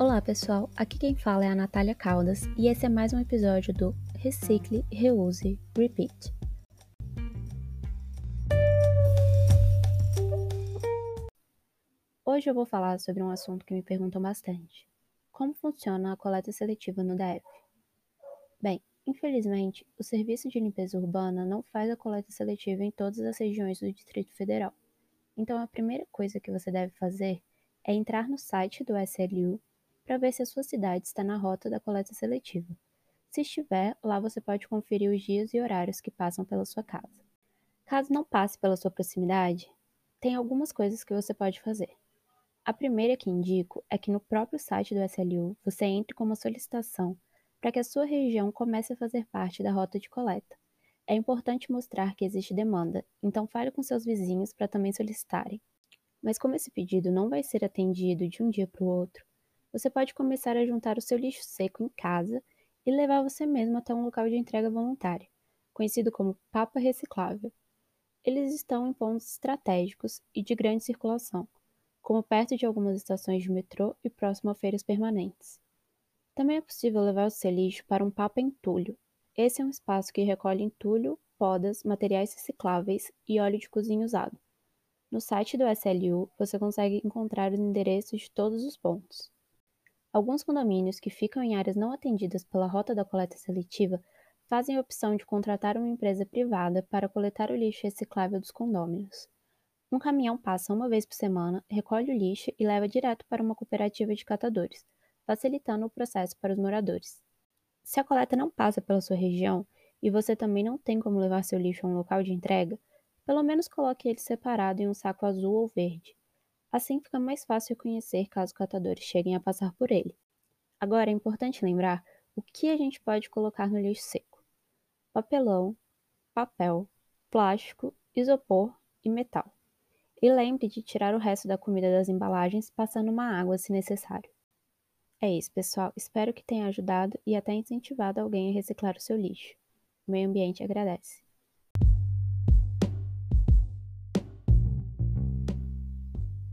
Olá pessoal, aqui quem fala é a Natália Caldas e esse é mais um episódio do Recicle, Reuse, Repeat. Hoje eu vou falar sobre um assunto que me perguntam bastante: como funciona a coleta seletiva no DF? Bem, infelizmente, o Serviço de Limpeza Urbana não faz a coleta seletiva em todas as regiões do Distrito Federal. Então, a primeira coisa que você deve fazer é entrar no site do SLU para ver se a sua cidade está na rota da coleta seletiva. Se estiver, lá você pode conferir os dias e horários que passam pela sua casa. Caso não passe pela sua proximidade, tem algumas coisas que você pode fazer. A primeira que indico é que no próprio site do SLU você entre com uma solicitação para que a sua região comece a fazer parte da rota de coleta. É importante mostrar que existe demanda, então fale com seus vizinhos para também solicitarem. Mas como esse pedido não vai ser atendido de um dia para o outro, você pode começar a juntar o seu lixo seco em casa e levar você mesmo até um local de entrega voluntária, conhecido como Papa Reciclável. Eles estão em pontos estratégicos e de grande circulação, como perto de algumas estações de metrô e próximo a feiras permanentes. Também é possível levar o seu lixo para um Papa Entulho. Esse é um espaço que recolhe entulho, podas, materiais recicláveis e óleo de cozinha usado. No site do SLU você consegue encontrar os endereços de todos os pontos. Alguns condomínios que ficam em áreas não atendidas pela rota da coleta seletiva fazem a opção de contratar uma empresa privada para coletar o lixo reciclável dos condôminos. Um caminhão passa uma vez por semana, recolhe o lixo e leva direto para uma cooperativa de catadores, facilitando o processo para os moradores. Se a coleta não passa pela sua região e você também não tem como levar seu lixo a um local de entrega, pelo menos coloque ele separado em um saco azul ou verde. Assim fica mais fácil reconhecer caso catadores cheguem a passar por ele. Agora é importante lembrar o que a gente pode colocar no lixo seco: papelão, papel, plástico, isopor e metal. E lembre de tirar o resto da comida das embalagens passando uma água se necessário. É isso, pessoal. Espero que tenha ajudado e até incentivado alguém a reciclar o seu lixo. O meio ambiente agradece.